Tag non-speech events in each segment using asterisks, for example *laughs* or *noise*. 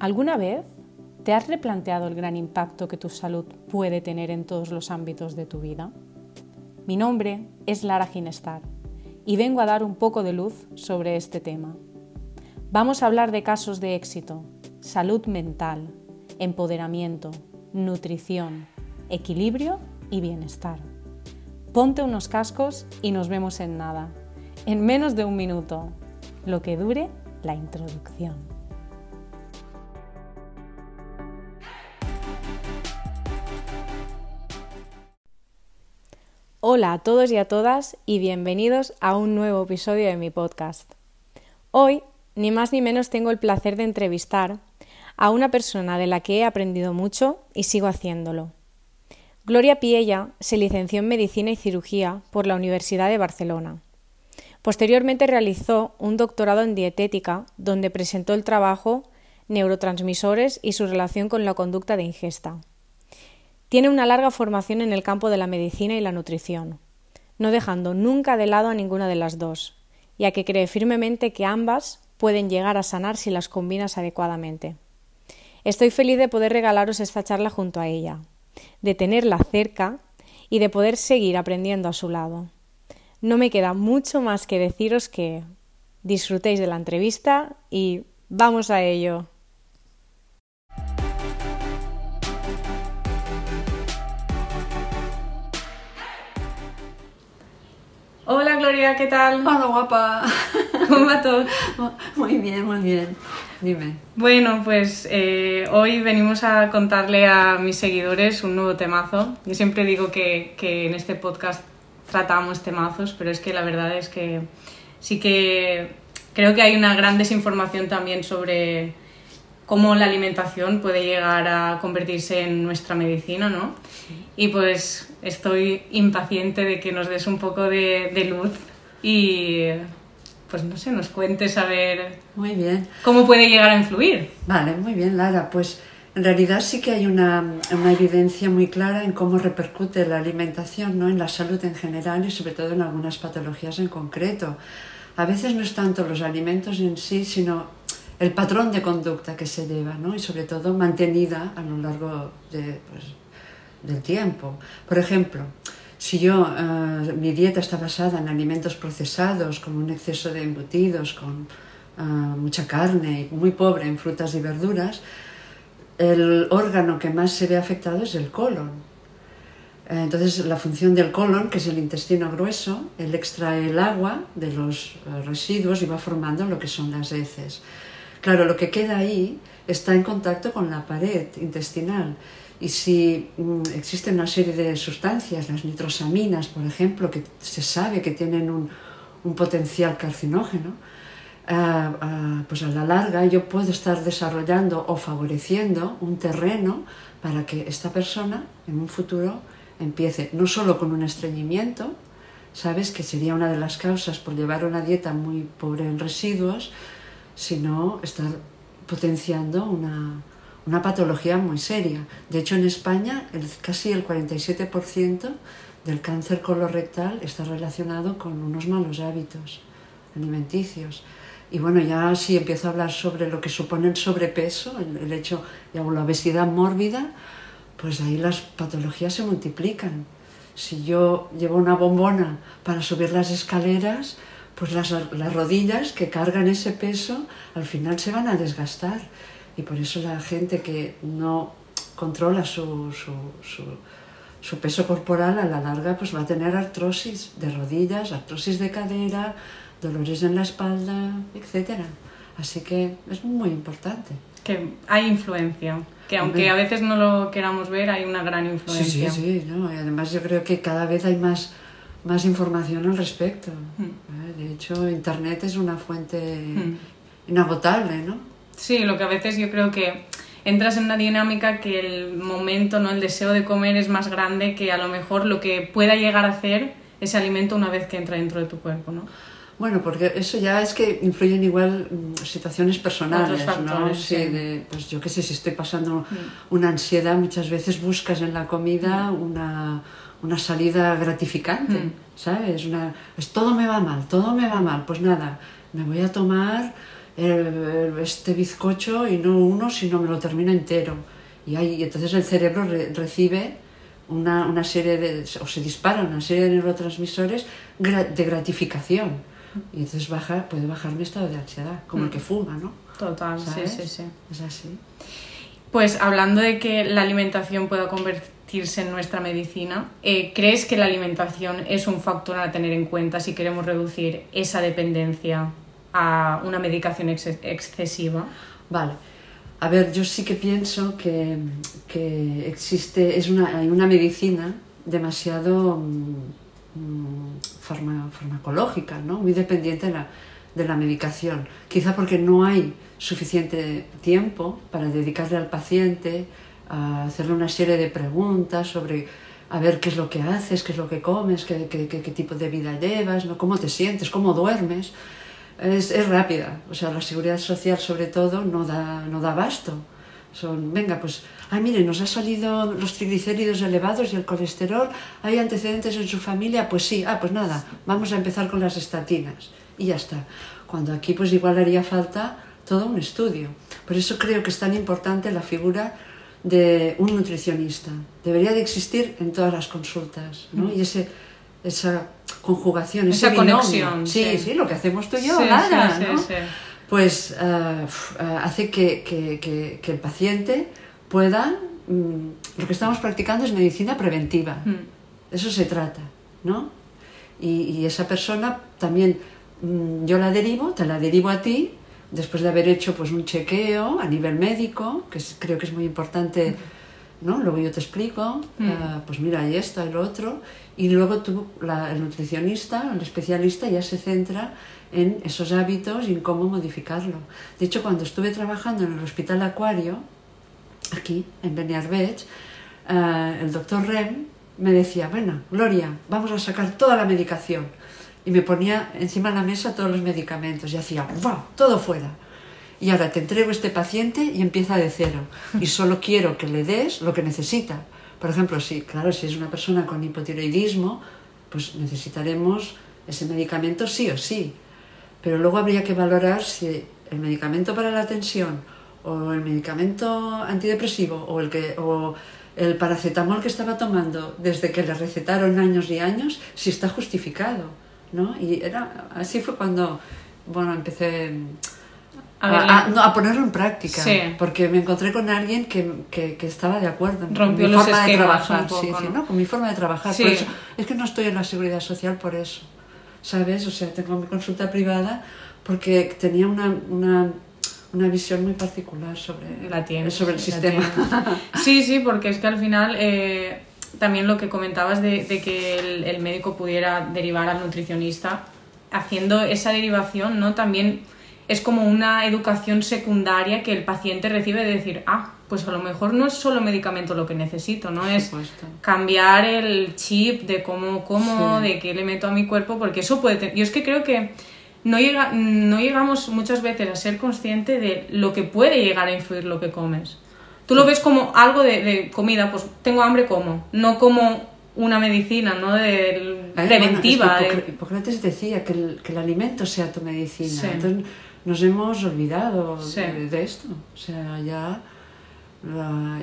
¿Alguna vez te has replanteado el gran impacto que tu salud puede tener en todos los ámbitos de tu vida? Mi nombre es Lara Ginestar y vengo a dar un poco de luz sobre este tema. Vamos a hablar de casos de éxito, salud mental, empoderamiento, nutrición, equilibrio y bienestar. Ponte unos cascos y nos vemos en nada, en menos de un minuto, lo que dure la introducción. Hola a todos y a todas y bienvenidos a un nuevo episodio de mi podcast. Hoy, ni más ni menos, tengo el placer de entrevistar a una persona de la que he aprendido mucho y sigo haciéndolo. Gloria Piella se licenció en Medicina y Cirugía por la Universidad de Barcelona. Posteriormente realizó un doctorado en dietética, donde presentó el trabajo Neurotransmisores y su relación con la conducta de ingesta. Tiene una larga formación en el campo de la medicina y la nutrición, no dejando nunca de lado a ninguna de las dos, ya que cree firmemente que ambas pueden llegar a sanar si las combinas adecuadamente. Estoy feliz de poder regalaros esta charla junto a ella, de tenerla cerca y de poder seguir aprendiendo a su lado. No me queda mucho más que deciros que disfrutéis de la entrevista y vamos a ello. Hola Gloria, ¿qué tal? Hola guapa. *laughs* ¿Cómo va todo? Muy bien, muy bien. Dime. Bueno, pues eh, hoy venimos a contarle a mis seguidores un nuevo temazo. Yo siempre digo que, que en este podcast tratamos temazos, pero es que la verdad es que sí que creo que hay una gran desinformación también sobre cómo la alimentación puede llegar a convertirse en nuestra medicina, ¿no? Y pues estoy impaciente de que nos des un poco de, de luz y pues no sé, nos cuentes a ver Muy bien. cómo puede llegar a influir. Vale, muy bien, Lara. Pues en realidad sí que hay una, una evidencia muy clara en cómo repercute la alimentación ¿no? en la salud en general y sobre todo en algunas patologías en concreto. A veces no es tanto los alimentos en sí, sino el patrón de conducta que se lleva ¿no? y sobre todo mantenida a lo largo de, pues, del tiempo. Por ejemplo, si yo, eh, mi dieta está basada en alimentos procesados, con un exceso de embutidos, con eh, mucha carne y muy pobre en frutas y verduras, el órgano que más se ve afectado es el colon. Entonces, la función del colon, que es el intestino grueso, él extrae el agua de los eh, residuos y va formando lo que son las heces. Claro, lo que queda ahí está en contacto con la pared intestinal. Y si mm, existe una serie de sustancias, las nitrosaminas, por ejemplo, que se sabe que tienen un, un potencial carcinógeno, ah, ah, pues a la larga yo puedo estar desarrollando o favoreciendo un terreno para que esta persona en un futuro empiece no solo con un estreñimiento, sabes que sería una de las causas por llevar una dieta muy pobre en residuos, sino estar potenciando una, una patología muy seria. De hecho, en España el, casi el 47% del cáncer colorectal está relacionado con unos malos hábitos alimenticios. Y bueno, ya si empiezo a hablar sobre lo que supone el sobrepeso, el, el hecho, digamos, la obesidad mórbida, pues ahí las patologías se multiplican. Si yo llevo una bombona para subir las escaleras, pues las, las rodillas que cargan ese peso al final se van a desgastar. Y por eso la gente que no controla su, su, su, su peso corporal a la larga pues va a tener artrosis de rodillas, artrosis de cadera, dolores en la espalda, etc. Así que es muy importante. Que hay influencia, que aunque a veces no lo queramos ver, hay una gran Sí, influencia. sí, sí. ¿no? Y además yo creo que cada vez hay más, más información al respecto. Mm. De hecho, Internet es una fuente Mm. inagotable, ¿no? Sí, lo que a veces yo creo que entras en una dinámica que el momento, ¿no? el deseo de comer es más grande que a lo mejor lo que pueda llegar a hacer ese alimento una vez que entra dentro de tu cuerpo, ¿no? Bueno, porque eso ya es que influyen igual mm, situaciones personales, ¿no? Sí, sí. de, pues yo qué sé, si estoy pasando una ansiedad, muchas veces buscas en la comida una, una salida gratificante, Mm. ¿sabes? Una, pues todo me va mal, todo me va mal, pues nada, me voy a tomar este bizcocho y no uno, sino me lo termino entero. Y, ahí, entonces el cerebro recibe una, una, serie de, o se dispara una serie de neurotransmisores de gratificación. Y entonces baja, puede bajar mi estado de ansiedad, como el mm. que fuma, ¿no? Total, sí, sí, sí. Es así. Pues hablando de que la alimentación pueda convertirse en nuestra medicina, eh, ¿crees que la alimentación es un factor a tener en cuenta si queremos reducir esa dependencia a una medicación excesiva? Vale. A ver, yo sí que pienso que, que existe, es una, hay una medicina demasiado mm, farmacológica, ¿no? muy dependiente de la, de la medicación. Quizá porque no hay suficiente tiempo para dedicarle al paciente a hacerle una serie de preguntas sobre a ver qué es lo que haces, qué es lo que comes, qué, qué, qué tipo de vida llevas, ¿no? cómo te sientes, cómo duermes. Es, rápida, o sea, la seguridad social sobre todo no da, no da abasto. Son, venga, pues, ay, mire, nos ha salido los triglicéridos elevados y el colesterol, hay antecedentes en su familia, pues sí, ah, pues nada, vamos a empezar con las estatinas y ya está. Cuando aquí pues igual haría falta todo un estudio. Por eso creo que es tan importante la figura de un nutricionista. Debería de existir en todas las consultas, ¿no? Mm. Y ese, esa conjugación, esa ese conexión. Sí, sí, lo que hacemos tú y yo, nada, ¿no? Pues uh, uh, hace que, que, que, que, el paciente pueda... Um, lo que estamos practicando es medicina preventiva. Mm. Eso se trata, ¿no? Y, y esa persona también um, yo la derivo, te la derivo a ti después de haber hecho pues un chequeo a nivel médico, que creo que es muy importante, ¿no? Luego yo te explico, mm. eh, pues mira, hay esto, hay lo otro, y luego tú, la, el nutricionista, el especialista ya se centra en esos hábitos y en cómo modificarlo. De hecho, cuando estuve trabajando en el Hospital Acuario, aquí, en Beniarbech, eh, el doctor Rem me decía, bueno, Gloria, vamos a sacar toda la medicación y me ponía encima de la mesa todos los medicamentos y hacía ¡wow! todo fuera. Y ahora te entrego este paciente y empieza de cero. Y *laughs* solo quiero que le des lo que necesita. Por ejemplo, si, claro, si es una persona con hipotiroidismo, pues necesitaremos ese medicamento sí o sí. Pero luego habría que valorar si el medicamento para la tensión o el medicamento antidepresivo o el, que, o el paracetamol que estaba tomando desde que le recetaron años y años, si está justificado ¿no? Y era, así fue cuando, bueno, empecé a, a, ponerlo en práctica, porque me encontré con alguien que, que, que estaba de acuerdo con mi forma de trabajar, poco, sí, sí, ¿no? con mi forma de trabajar. Por eso, es que no estoy en la seguridad social por eso, ¿sabes? O sea, tengo mi consulta privada porque tenía una, una una visión muy particular sobre, la sobre el sistema. *laughs* Sí, sí, porque es que al final eh, también lo que comentabas de, que el, médico pudiera derivar al nutricionista, haciendo esa derivación, ¿no? También es como una educación secundaria que el paciente recibe de decir, ah, pues a lo mejor no es solo medicamento lo que necesito, ¿no? Es cambiar el chip de cómo como, de qué le meto a mi cuerpo, porque eso puede tener... Yo es que creo que no, llega, no llegamos muchas veces a ser consciente de lo que puede llegar a influir lo que comes. Tú lo ves como algo de, comida, pues tengo hambre, como. No como una medicina, ¿no? De, preventiva. Hipócrates decía que el, que el, alimento sea tu medicina. Entonces nos hemos olvidado de, esto. O sea, ya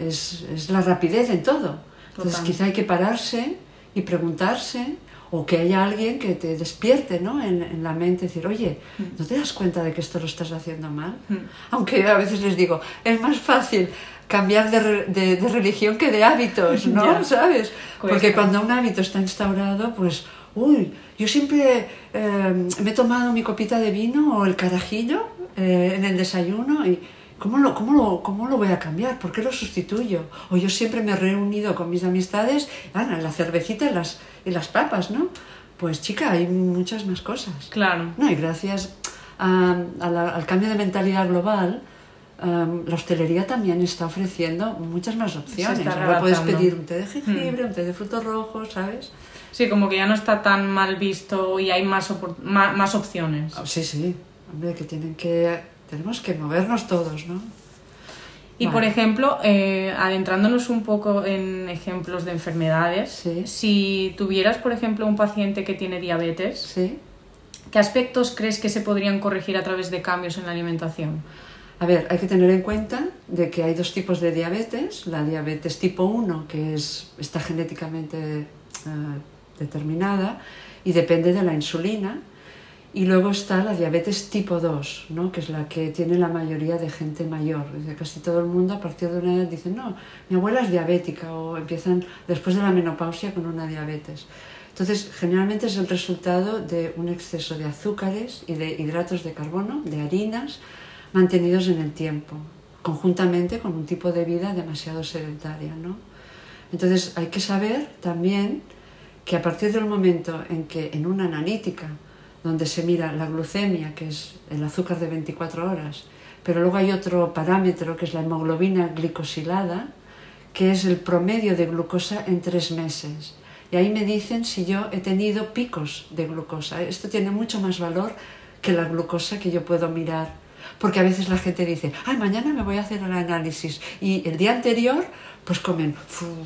es, es, la rapidez en todo. Entonces quizá hay que pararse y preguntarse o que haya alguien que te despierte ¿no? en, en, la mente, decir, oye, mm. ¿no te das cuenta de que esto lo estás haciendo mal? Mm. Aunque a veces les digo, es más fácil cambiar de, de, de, religión que de hábitos, ¿no? ¿Sabes? Porque cuando un hábito está instaurado, pues, uy, yo siempre eh, me he tomado mi copita de vino o el carajillo eh, en el desayuno y ¿cómo lo, cómo, lo, ¿cómo lo voy a cambiar? ¿Por qué lo sustituyo? O yo siempre me he reunido con mis amistades, Ana, la cervecita y las, y las papas, ¿no? Pues chica, hay muchas más cosas. Claro. No, y gracias a, a la, al cambio de mentalidad global, la hostelería también está ofreciendo muchas más opciones. Ahora puedes pedir un té de jengibre, hmm. un té de frutos rojos, ¿sabes? Sí, como que ya no está tan mal visto y hay más, más, opciones. Ah, sí, sí. Hombre, que tienen que... Tenemos que movernos todos, ¿no? Y por ejemplo, eh, adentrándonos un poco en ejemplos de enfermedades, si tuvieras, por ejemplo, un paciente que tiene diabetes, ¿Sí? ¿Qué aspectos crees que se podrían corregir a través de cambios en la alimentación? A ver, hay que tener en cuenta de que hay dos tipos de diabetes. La diabetes tipo 1, que es, está genéticamente eh, determinada y depende de la insulina. Y luego está la diabetes tipo 2, ¿no? que es la que tiene la mayoría de gente mayor. Casi todo el mundo a partir de una edad dice, no, mi abuela es diabética o empiezan después de la menopausia con una diabetes. Entonces, generalmente es el resultado de un exceso de azúcares y de hidratos de carbono, de harinas, mantenidos en el tiempo, conjuntamente con un tipo de vida demasiado sedentaria. ¿no? Entonces, hay que saber también que a partir del momento en que en una analítica, donde se mira la glucemia, que es el azúcar de 24 horas, pero luego hay otro parámetro que es la hemoglobina glicosilada, que es el promedio de glucosa en tres meses. Y ahí me dicen si yo he tenido picos de glucosa. Esto tiene mucho más valor que la glucosa que yo puedo mirar. Porque a veces la gente dice, ay, mañana me voy a hacer el análisis. Y el día anterior, pues comen,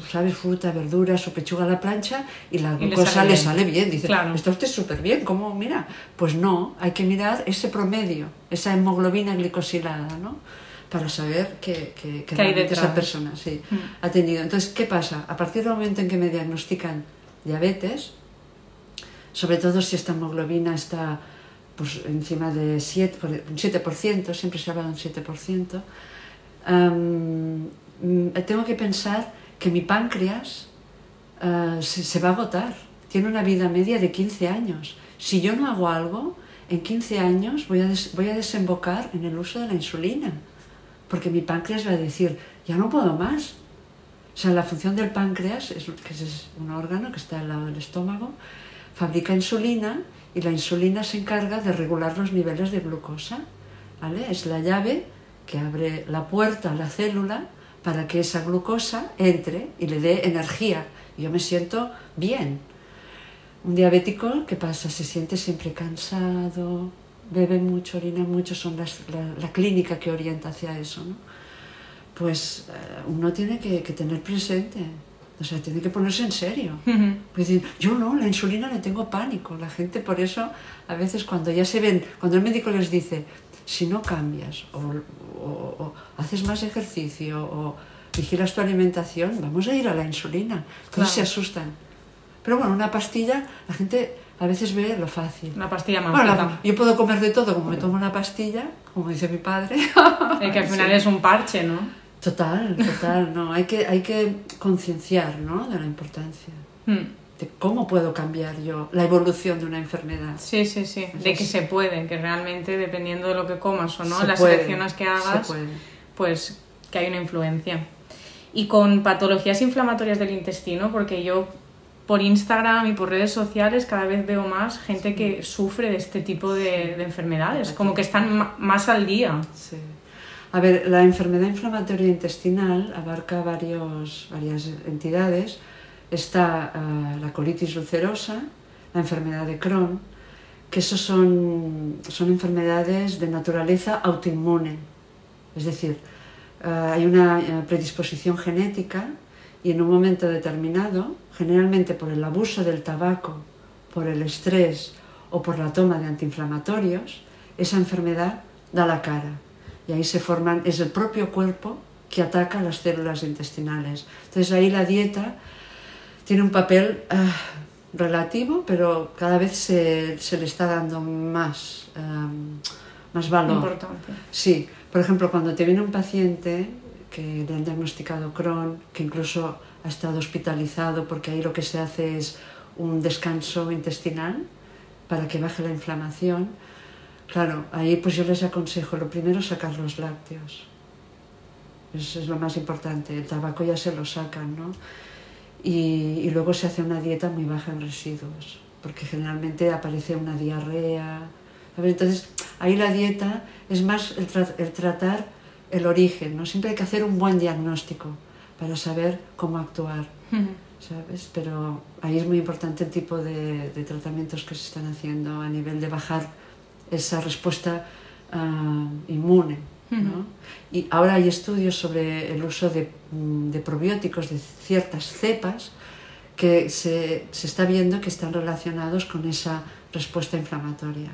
¿sabes? Fruta, verduras o pechuga a la plancha y la glucosa le sale, bien. Dice, está usted súper bien, ¿cómo? Mira, pues no, hay que mirar ese promedio, esa hemoglobina glicosilada, ¿no? para saber que, que, esa persona sí, mm. ha tenido. Entonces, ¿qué pasa? A partir del momento en que me diagnostican diabetes, sobre todo si esta hemoglobina está pues, encima de 7%, un 7%, siempre se habla de un 7%, tengo que pensar que mi páncreas eh, se, va a agotar. Tiene una vida media de 15 años. Si yo no hago algo, en 15 años voy a, voy a desembocar en el uso de la insulina porque mi páncreas va a decir, ya no puedo más. O sea, la función del páncreas, es, que es un órgano que está al lado del estómago, fabrica insulina y la insulina se encarga de regular los niveles de glucosa. ¿vale? Es la llave que abre la puerta a la célula para que esa glucosa entre y le dé energía. Yo me siento bien. Un diabético, ¿qué pasa? Se siente siempre cansado, bebe mucho, orina mucho, son las, la, clínica que orienta hacia eso, ¿no? pues eh, uno tiene que, tener presente, o sea, tiene que ponerse en serio. decir, yo no, la insulina le tengo pánico. La gente por eso, a veces cuando ya se ven, cuando el médico les dice, si no cambias o, haces más ejercicio o vigilas tu alimentación, vamos a ir a la insulina. Entonces se asustan. Pero bueno, una pastilla, la gente a veces ve lo fácil. Una pastilla más Yo puedo comer de todo como me tomo una pastilla, como dice mi padre. *laughs* que al final es un parche, ¿no? Total, total, no. Hay que, hay que concienciar, ¿no? De la importancia. Hmm. De cómo puedo cambiar yo la evolución de una enfermedad. Sí, sí, sí. de que se puede, que realmente dependiendo de lo que comas o no, las selecciones que hagas, pues que hay una influencia. Y con patologías inflamatorias del intestino, porque yo por Instagram y por redes sociales cada vez veo más gente que sufre de este tipo de, enfermedades, como que están más al día. Sí. A ver, la enfermedad inflamatoria intestinal abarca varios, varias entidades. Está eh, la colitis ulcerosa, la enfermedad de Crohn, que esos son, son enfermedades de naturaleza autoinmune. Es decir, eh, hay una eh, predisposición genética y en un momento determinado, generalmente por el abuso del tabaco, por el estrés o por la toma de antiinflamatorios, esa enfermedad da la cara. Y ahí se forman, es el propio cuerpo que ataca las células intestinales. Entonces ahí la dieta tiene un papel ah, relativo, pero cada vez se, se le está dando más, más valor. Importante. Sí, por ejemplo, cuando te viene un paciente que le han diagnosticado Crohn, que incluso ha estado hospitalizado porque ahí lo que se hace es un descanso intestinal para que baje la inflamación. Claro, ahí pues yo les aconsejo, lo primero sacar los lácteos. Eso es lo más importante. El tabaco ya se lo sacan, ¿no? Y, y luego se hace una dieta muy baja en residuos, porque generalmente aparece una diarrea. Entonces, ahí la dieta es más el, el tratar el origen, ¿no? Siempre hay que hacer un buen diagnóstico para saber cómo actuar, ¿sabes? Pero ahí es muy importante el tipo de, tratamientos que se están haciendo a nivel de bajar esa respuesta ah, inmune, ¿no? Y ahora hay estudios sobre el uso de, de probióticos de ciertas cepas que se, se, está viendo que están relacionados con esa respuesta inflamatoria.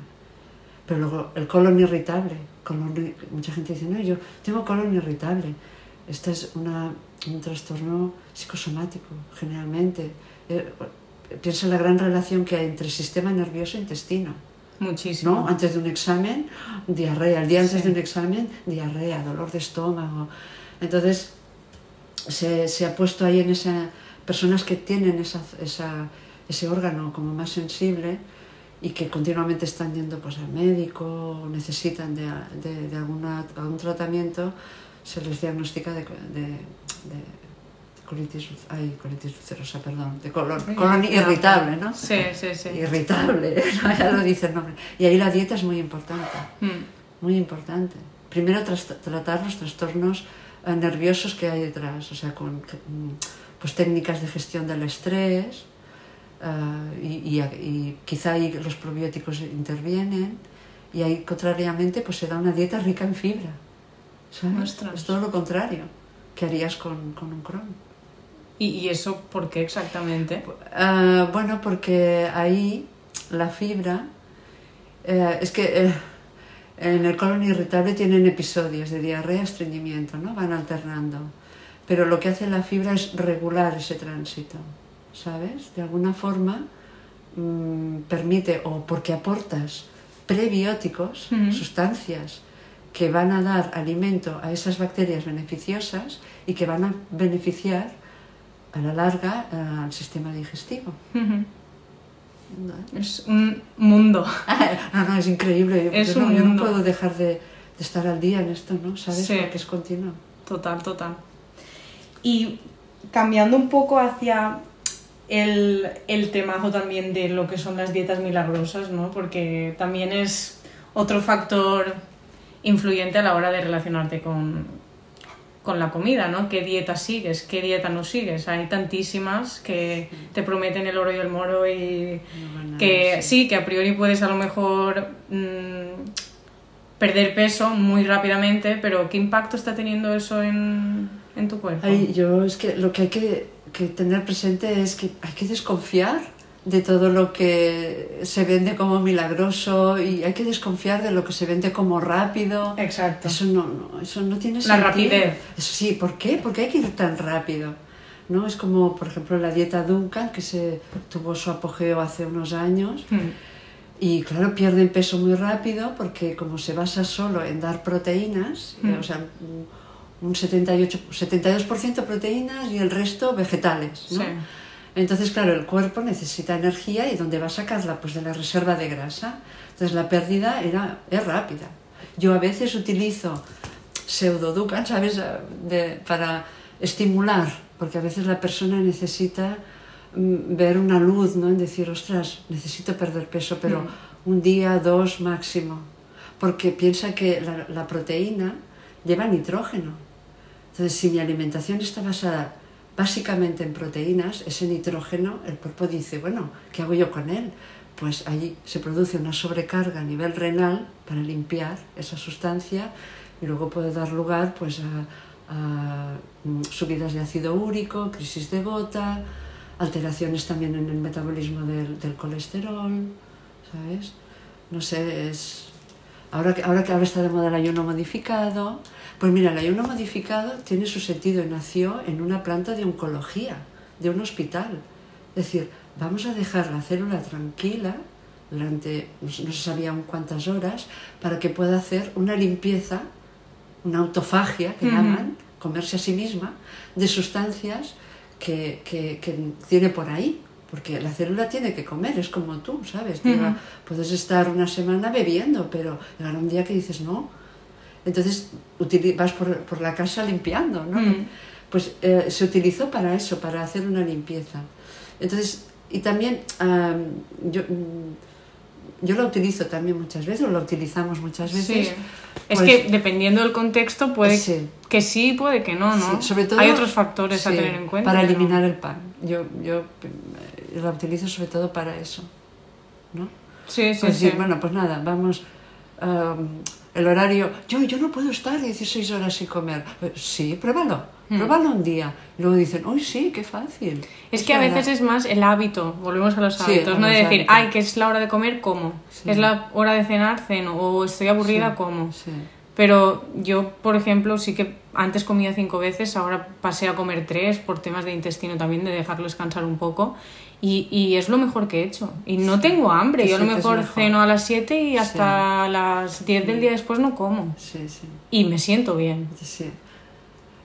Pero luego el colon irritable, mucha gente dice, no, yo tengo colon irritable. Este es una, un trastorno psicosomático, generalmente. Eh, piensa en la gran relación que hay entre sistema nervioso e intestino. Muchísimo. ¿no? Antes de un examen, diarrea. El día antes de un examen, diarrea, dolor de estómago. Entonces, se, se ha puesto ahí en esas personas que tienen esa, esa, ese órgano como más sensible y que continuamente están yendo pues, al médico o necesitan de, de, de alguna, algún tratamiento, se les diagnostica de, de colitis, ay, colitis ulcerosa, perdón, de colon, colon irritable, ¿no? Sí, sí, sí. Irritable, *laughs* ya lo dice el nombre. Y ahí la dieta es muy importante, Mm. muy importante. Primero tratar los trastornos eh, nerviosos que hay detrás, o sea, con mm, pues, técnicas de gestión del estrés, eh, y, y- y quizá ahí los probióticos intervienen, y ahí contrariamente pues se da una dieta rica en fibra. ¿sabes? Es todo lo contrario que harías con, con un Crohn. ¿Y, y eso por qué exactamente? Ah, bueno, porque ahí la fibra, eh, es que eh, en el colon irritable tienen episodios de diarrea, estreñimiento, ¿no? Van alternando. Pero lo que hace la fibra es regular ese tránsito, ¿sabes? De alguna forma mm, permite, o porque aportas prebióticos, sustancias que van a dar alimento a esas bacterias beneficiosas y que van a beneficiar a la larga eh, al sistema digestivo. ¿no? Es un mundo. No, no, es increíble. Es Yo no, un yo no mundo. puedo dejar de, de estar al día en esto, ¿no? ¿Sabes? Sí. Porque es continuo. Total, total. Y cambiando un poco hacia el, el temazo también de lo que son las dietas milagrosas, ¿no? Porque también es otro factor influyente a la hora de relacionarte con, con la comida, ¿no? ¿Qué dieta sigues? ¿Qué dieta no sigues? Hay tantísimas que te prometen el oro y el moro y No que sí, que a priori puedes a lo mejor mm, perder peso muy rápidamente, pero ¿qué impacto está teniendo eso en, en tu cuerpo? Ay, yo es que lo que hay que, que tener presente es que hay que desconfiar de todo lo que se vende como milagroso y hay que desconfiar de lo que se vende como rápido. Exacto. Eso no, no, eso no tiene La sentido. rapidez. Eso sí, ¿por qué? ¿Por qué hay que ir tan rápido? ¿No? Es como, por ejemplo, la dieta Duncan, que se tuvo su apogeo hace unos años. Mm, Y claro, pierden peso muy rápido porque como se basa solo en dar proteínas, eh, Mm. o sea, un 78, 72% proteínas y el resto vegetales, ¿no? Sí. Entonces, claro, el cuerpo necesita energía y ¿dónde va a sacarla? Pues de la reserva de grasa. Entonces, la pérdida era, es rápida. Yo a veces utilizo pseudoducan, ¿sabes? De- para estimular, porque a veces la persona necesita mm, ver una luz, ¿no? En decir, ostras, necesito perder peso, pero un día, dos máximo. Porque piensa que la, la proteína lleva nitrógeno. Entonces, si mi alimentación está basada básicamente en proteínas, ese nitrógeno, el cuerpo dice, bueno, ¿qué hago yo con él? Pues ahí se produce una sobrecarga a nivel renal para limpiar esa sustancia y luego puede dar lugar pues, a, mm, subidas de ácido úrico, crisis de gota, alteraciones también en el metabolismo del, del colesterol, ¿sabes? No sé, es... Ahora que, ahora que ahora está de moda el ayuno modificado, pues mira, el ayuno modificado tiene su sentido y nació en una planta de oncología, de un hospital. Es decir, vamos a dejar la célula tranquila durante no se sabía aún cuántas horas para que pueda hacer una limpieza, una autofagia que llaman, comerse a sí misma, de sustancias que, que, que tiene por ahí. Porque la célula tiene que comer, es como tú, ¿sabes? Puedes estar una semana bebiendo, pero llegará un día que dices no. Entonces vas por, por la casa limpiando, ¿no? Mm. Pues eh, se utilizó para eso, para hacer una limpieza. Entonces, y también am, yo, mm, yo la utilizo también muchas veces, o la utilizamos muchas veces. Sí. Es pues- que dependiendo del contexto puede Sí. que sí, puede que no, ¿no? Sí, sobre todo, Hay otros factores a tener en cuenta. Para eliminar el pan. Yo, yo eh, la utilizo sobre todo para eso. ¿no? Sí, sí, Pues sí. decir, bueno, pues nada, vamos. am, el horario, yo, yo no puedo estar 16 horas sin comer. Eh, Sí, pruébalo, pruébalo un día. Y luego dicen, uy, sí, qué fácil. Es que a veces es más el hábito, volvemos a los hábitos, no de decir, hábitos. ay, que es la hora de comer, como. Sí. Es la hora de cenar, ceno. O estoy aburrida, Sí, como. Pero yo, por ejemplo, sí que antes comía cinco veces, ahora pasé a comer tres por temas de intestino también, de dejarlo descansar un poco. Y, y es lo mejor que he hecho. Y no tengo hambre. Yo a lo mejor mejor. ceno a las 7 y hasta las 10 del día después no como. Sí, sí. Y me siento bien. Sí.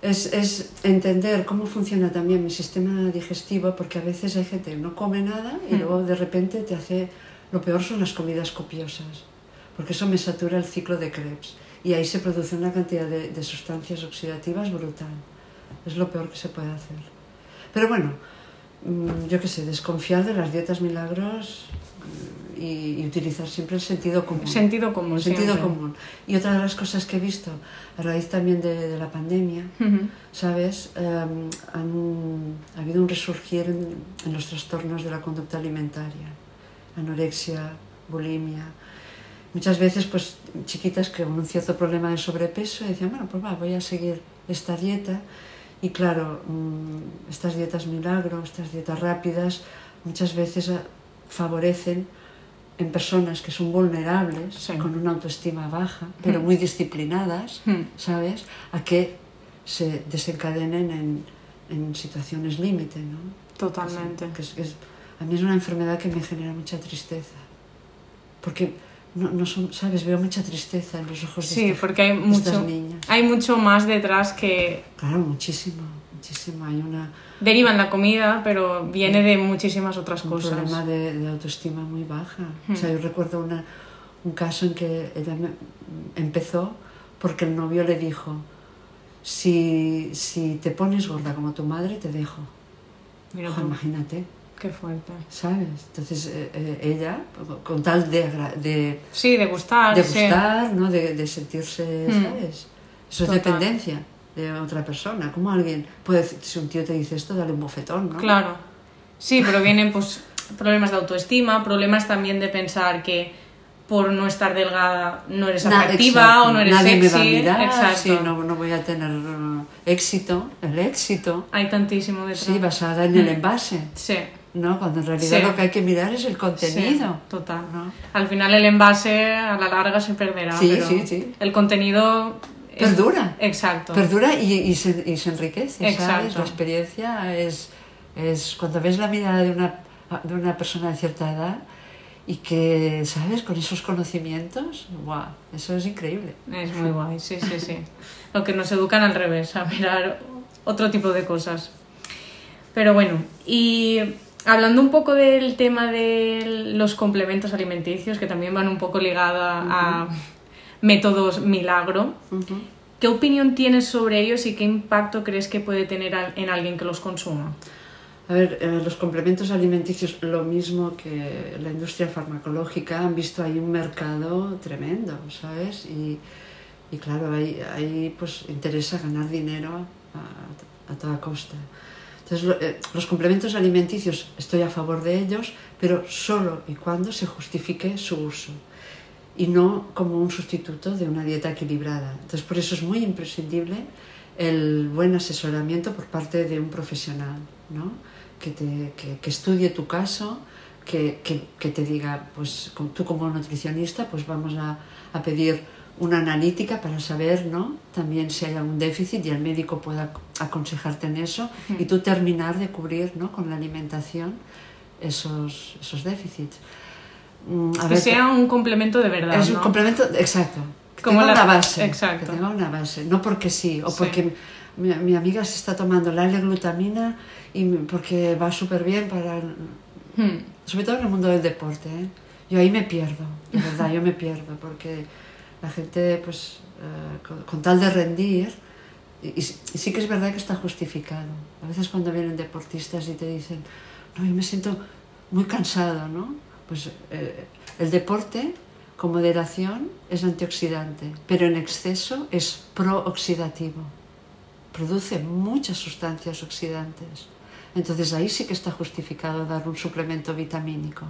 Es, es entender cómo funciona también mi sistema digestivo, porque a veces hay gente que no come nada y Mm. luego de repente te hace... Lo peor son las comidas copiosas, porque eso me satura el ciclo de Krebs. Y ahí se produce una cantidad de, de sustancias oxidativas brutal. Es lo peor que se puede hacer. Pero bueno, mm, yo qué sé, desconfiar de las dietas milagros mm, y, y utilizar siempre el sentido común. Sentido común. Sentido siempre. común. Y otra de las cosas que he visto a raíz también de, de la pandemia. ¿sabes? Han- ha habido un resurgir en, en los trastornos de la conducta alimentaria, anorexia, bulimia. Muchas veces, pues, chiquitas que con un cierto problema de sobrepeso decían, bueno, pues va, voy a seguir esta dieta. Y claro, mm, estas dietas milagro, estas dietas rápidas, muchas veces eh, favorecen en personas que son vulnerables, Sí. con una autoestima baja, pero muy disciplinadas. ¿sabes? A que se desencadenen en, en situaciones límite, ¿no? Totalmente. Que es- que es- a mí es una enfermedad que me genera mucha tristeza. Porque, no, no son, ¿sabes? Veo mucha tristeza en los ojos de Sí, esta- porque hay estas mucho, niñas. hay mucho más detrás que Claro, muchísimo, muchísimo. Hay una, deriva en la comida, pero viene de muchísimas otras un cosas. problema de, de autoestima muy baja. Hmm. O sea, yo recuerdo una, un caso en que ella me- empezó porque el novio le dijo, si, si te pones gorda como tu madre, te dejo. Mira Ojo, imagínate, qué fuerte. ¿sabes? Entonces eh, eh, ella, con tal de, de, Sí, de gustar. de sí. gustar, ¿no? de, de sentirse, Hmm. ¿sabes? Eso es Total. dependencia de otra persona. ¿Cómo alguien puede decir, si un tío te dice esto, dale un bofetón, ¿no? Claro. Sí, pero vienen pues problemas de autoestima, problemas también de pensar que por no estar delgada no eres atractiva o no eres Nadie sexy. me va a mirar, Exacto. sí, no, no voy a tener uh, éxito. El éxito, Hay tantísimo detrás. sí, basada en el envase, Sí. ¿No? Cuando en realidad Sí. lo que hay que mirar es el sí, contenido. total. ¿no? Al final el envase a la larga se perderá. Sí, pero sí, sí. El contenido. es- Perdura. Exacto. Perdura y, y se, y se enriquece, ¿sabes? Exacto. La experiencia es, es cuando ves la mirada de una, de una persona de cierta edad y que, ¿sabes? Con esos conocimientos, ¡guau! Eso es increíble. Es muy guay, sí, sí, sí. Lo que nos educan al revés, a mirar otro tipo de cosas. Pero bueno, y hablando un poco del tema de los complementos alimenticios, que también van un poco ligada a métodos milagro. ¿qué opinión tienes sobre ellos y qué impacto crees que puede tener en alguien que los consuma? A ver, eh, los complementos alimenticios, lo mismo que la industria farmacológica, han visto ahí un mercado tremendo, ¿sabes? Y, y claro, ahí, ahí pues interesa ganar dinero a, a toda costa. Entonces, eh, los complementos alimenticios, estoy a favor de ellos, pero solo y cuando se justifique su uso y no como un sustituto de una dieta equilibrada. Entonces, por eso es muy imprescindible el buen asesoramiento por parte de un profesional, ¿no? que, te, que, que estudie tu caso, que, que, te diga, pues tú como nutricionista, pues vamos a, a pedir una analítica para saber ¿no? también si hay algún déficit y el médico pueda aconsejarte en eso y tú terminar de cubrir ¿no? con la alimentación esos, esos déficits. Mm, a que ver, sea un complemento de verdad. es un complemento, exacto. Que Como tenga la- una base. exacto. Que tenga una base. No porque sí, o Sí. porque mi, mi amiga se está tomando la L-glutamina y porque va súper bien para... el- Hmm. Sobre todo en el mundo del deporte. ¿eh? Yo ahí me pierdo, de verdad, yo me pierdo, porque la gente, pues, eh, con, con tal de rendir, y, y sí y sí que es verdad que está justificado. A veces cuando vienen deportistas y te dicen, no, yo me siento muy cansado, ¿no? Pues eh, el deporte con moderación es antioxidante, pero en exceso es prooxidativo. Produce muchas sustancias oxidantes. Entonces ahí sí que está justificado dar un suplemento vitamínico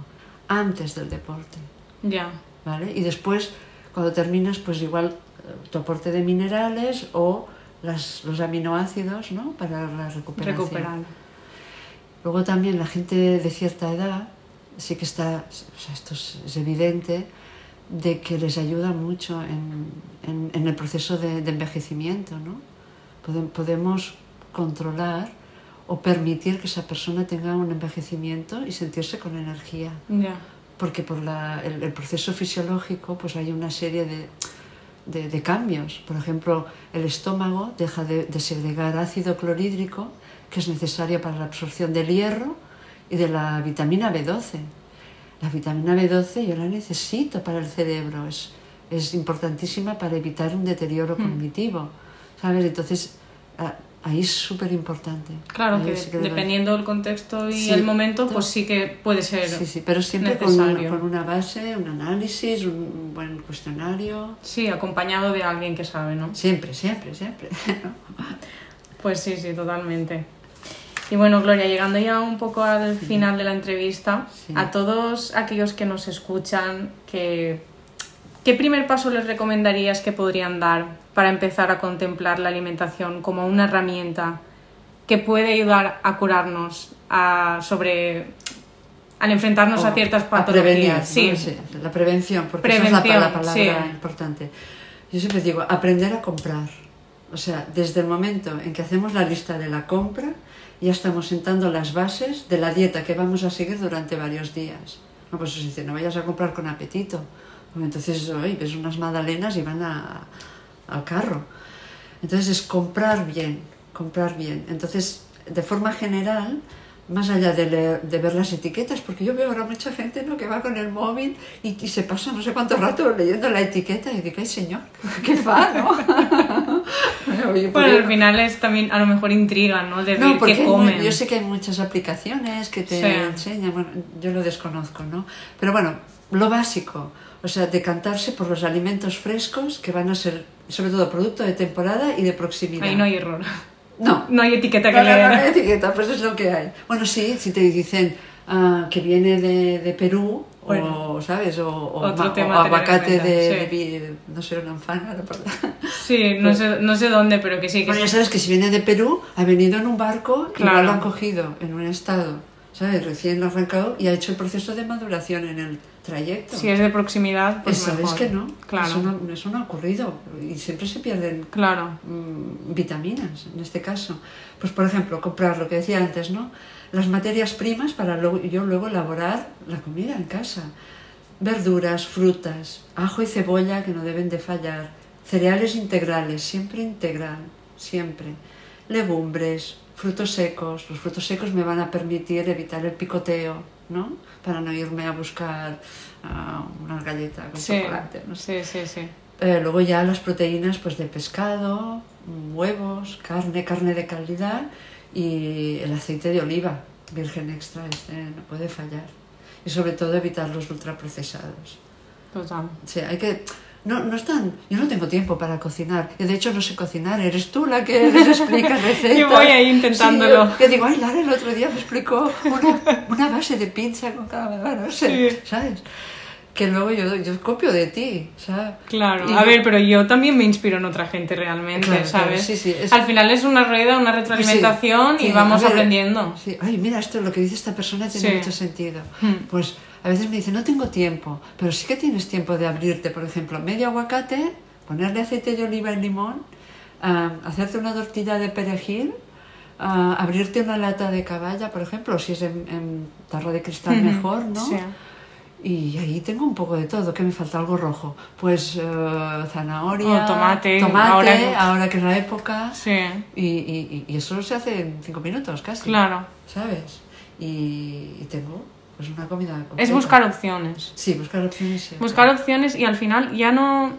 antes del deporte. Ya. ¿vale? Y después, cuando terminas, pues igual eh, tu aporte de minerales o las, los aminoácidos, ¿no? Para la recuperación. Recuperar. Luego también la gente de cierta edad, sí que está, o sea, esto es, evidente, de que les ayuda mucho en, en- en el proceso de, de envejecimiento, ¿no? Podem- podemos controlar o permitir que esa persona tenga un envejecimiento y sentirse con energía Ya. Porque por la- el, el proceso fisiológico pues hay una serie de, de- de cambios. Por ejemplo, el estómago deja de, de segregar ácido clorhídrico, que es necesario para la absorción del hierro y de la vitamina B12. La vitamina B12 yo la necesito para el cerebro, es, es importantísima para evitar un deterioro cognitivo. ¿Sabes? Entonces, ah, ahí es súper importante. Claro que sí dependiendo del contexto y Sí, el momento, to- pues sí que puede ser. Sí, sí, pero siempre con, necesario. con una base, un análisis, un buen cuestionario. Sí, acompañado de alguien que sabe, ¿no? Siempre, siempre, siempre. *laughs* Pues sí, sí, totalmente. Y bueno, Gloria, llegando ya un poco al final de la entrevista, a todos aquellos que nos escuchan, que, ¿qué primer paso les recomendarías que podrían dar para empezar a contemplar la alimentación como una herramienta que puede ayudar a curarnos a, sobre al enfrentarnos O a ciertas a prevenir, patologías? ¿no? sí. Sí, la prevención, porque esa es la, Prevención, la palabra sí. importante. Yo siempre digo, aprender a comprar. O sea, desde el momento en que hacemos la lista de la compra, ya estamos sentando las bases de la dieta que vamos a seguir durante varios días. No, pues dice, no vayas a comprar con apetito. Porque entonces, oye, ves unas magdalenas y van a- al carro. Entonces es comprar bien, comprar bien. Entonces, de forma general, más allá de, leer- de ver las etiquetas, porque yo veo ahora mucha gente ¿no? que va con el móvil y, y se pasa no sé cuánto rato leyendo la etiqueta y digo, ay señor, qué fa, ¿no? *laughs* Oye, Bueno, al final es también a lo mejor intriga, ¿no? De no, ver qué comen. yo sé que hay muchas aplicaciones que te Sí. enseñan, bueno, yo lo desconozco, ¿no? Pero bueno, lo básico, o sea, decantarse por los alimentos frescos que van a ser, sobre todo, producto de temporada y de proximidad. Ahí no hay error. No, No hay etiqueta que no, no, leer. no hay etiqueta, pues es lo que hay. Bueno, sí, si te dicen ah, que viene de, de Perú, Bueno, o, ¿sabes? O, o otro aguacate de, sí. de vi- no sé, una anfana, la verdad. Sí, no sé, no sé dónde, pero que sí, que Bueno, ya sabes que si viene de Perú, ha venido en un barco, Claro. igual lo han cogido en un estado, ¿sabes? Recién arrancado y ha hecho el proceso de maduración en el trayecto. Si es de proximidad, pues Eso, mejor. es que no. Claro, Eso no, eso no ha ocurrido y siempre se pierden claro. mm, vitaminas, en este caso. Pues, por ejemplo, comprar lo que decía antes, ¿no? Las materias primas para luego- yo luego elaborar la comida en casa. Verduras, frutas, ajo y cebolla que no deben de fallar, cereales integrales, siempre integral, siempre. Legumbres, frutos secos. Los frutos secos me van a permitir evitar el picoteo, ¿no? Para no irme a buscar ah, una galleta con Sí, chocolate, no sí, sí, sí. Eh, luego ya las proteínas pues de pescado, huevos, carne, carne de calidad y el aceite de oliva virgen extra, este no puede fallar. Y sobre todo evitar los ultraprocesados. Total. Sea, hay que... No, no están... Yo no tengo tiempo para cocinar. De hecho no sé cocinar. Eres tú la que les explica *laughs* recetas. Yo voy ahí intentándolo. Sí, yo, yo digo, ay, Lara el otro día me explicó una, una base de pizza con cada no sé, Sí. ¿sabes? Que luego yo, yo copio de ti, ¿sabes? Claro, Y a yo- ver, pero yo también me inspiro en otra gente realmente, Claro, claro, ¿sabes? sí, sí, es- Al final es una rueda, una retroalimentación y vamos ver, aprendiendo. Sí, ay, mira, esto lo que dice esta persona tiene mucho sentido. Hmm. Pues a veces me dice, no tengo tiempo, pero sí que tienes tiempo de abrirte, por ejemplo, medio aguacate, ponerle aceite de oliva y limón, ah, hacerte una tortilla de perejil, ah, abrirte una lata de caballa, por ejemplo, si es en, en tarro de cristal Ujú, mejor, ¿no? sí. Y ahí tengo un poco de todo. ¿Qué me falta? Algo rojo. Pues eh, zanahoria, Oh, tomate, tomate, ahora ahora, que- que... es la época. Sí, Y, y, y eso se hace en cinco minutos casi. claro. ¿Sabes? Y, y tengo pues una comida completa. Es buscar opciones. Sí, buscar opciones. sí. Buscar opciones y al final ya no...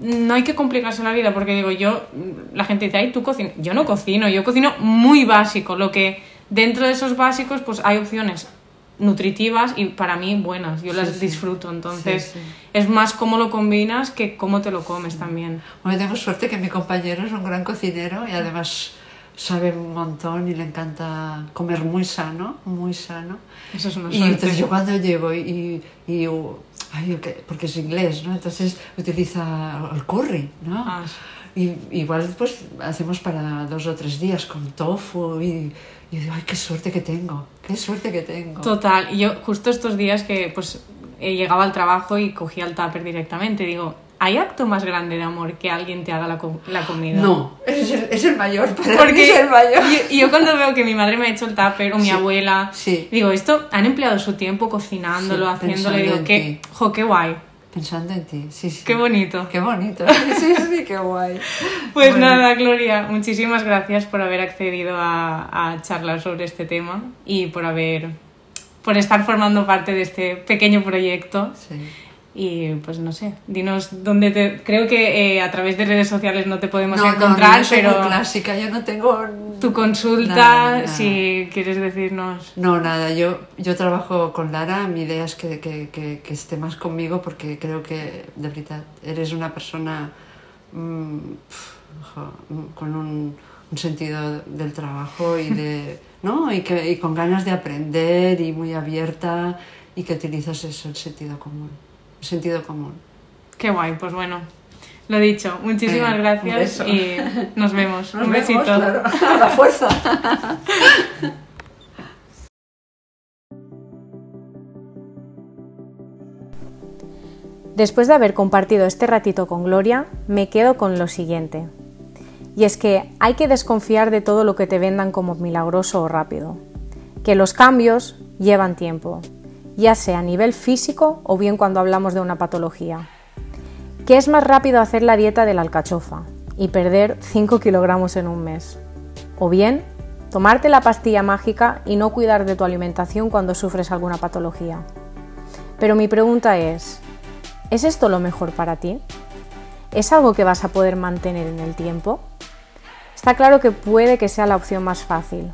No hay que complicarse la vida porque digo yo, la gente dice, ay, tú cocinas. Yo no cocino, yo cocino muy básico. Lo que dentro de esos básicos pues hay opciones nutritivas y para mí buenas. Yo Sí, las sí. disfruto. Entonces sí. es más cómo lo combinas que cómo te lo comes también. Bueno, tengo suerte que mi compañero es un gran cocinero y además sabe un montón y le encanta comer muy sano, muy sano. Eso es una Y suerte. entonces yo cuando llego y, y, uh, ay, porque es inglés, ¿no? Entonces utiliza el curry, ¿no? Ah. Y igual pues hacemos para dos o tres días con tofu y, y digo, ay, qué suerte que tengo, qué suerte que tengo. Total, y yo justo estos días que pues llegaba al trabajo y cogía el tupper directamente, digo, ¿hay acto más grande de amor que alguien te haga la, la comida? No, es el, es el mayor, para Porque mí es el mayor. Y yo, cuando veo que mi madre me ha hecho el tupper o mi abuela, sí. digo, esto han empleado su tiempo cocinándolo, haciéndolo, digo, qué, jo, qué guay. Pensando en ti, sí, sí. Qué bonito. Qué bonito, *laughs* sí, sí, qué guay. Pues nada, Gloria, muchísimas gracias por haber accedido a, a charlar sobre este tema y por haber, por estar formando parte de este pequeño proyecto. Sí. Y pues no sé, dinos dónde te. Creo que eh, a través de redes sociales no te podemos encontrar, no, pero. clásica, yo no tengo. Tu consulta, si quieres decirnos. No, nada, yo, yo trabajo con Lara, mi idea es que, que, que, esté más conmigo porque creo que, de verdad, eres una persona mmm, con un, un, sentido del trabajo y, de, *laughs* ¿no? y, que, y con ganas de aprender y muy abierta y que utilizas eso, el sentido común sentido común. Qué guay, pues bueno. Lo dicho, muchísimas gracias y nos vemos. *laughs* un besito. *laughs* A la fuerza. *laughs* Después de haber compartido este ratito con Gloria, me quedo con lo siguiente. Y es que hay que desconfiar de todo lo que te vendan como milagroso o rápido. Que los cambios llevan tiempo ya sea a nivel físico o bien cuando hablamos de una patología. ¿Qué es más rápido hacer la dieta de la alcachofa y perder 5 kilogramos en un mes? O bien tomarte la pastilla mágica y no cuidar de tu alimentación cuando sufres alguna patología. Pero mi pregunta es, ¿es esto lo mejor para ti? ¿Es algo que vas a poder mantener en el tiempo? Está claro que puede que sea la opción más fácil,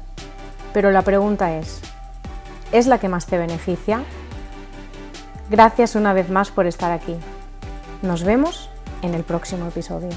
pero la pregunta es, es la que más te beneficia? Gracias una vez más por estar aquí. Nos vemos en el próximo episodio.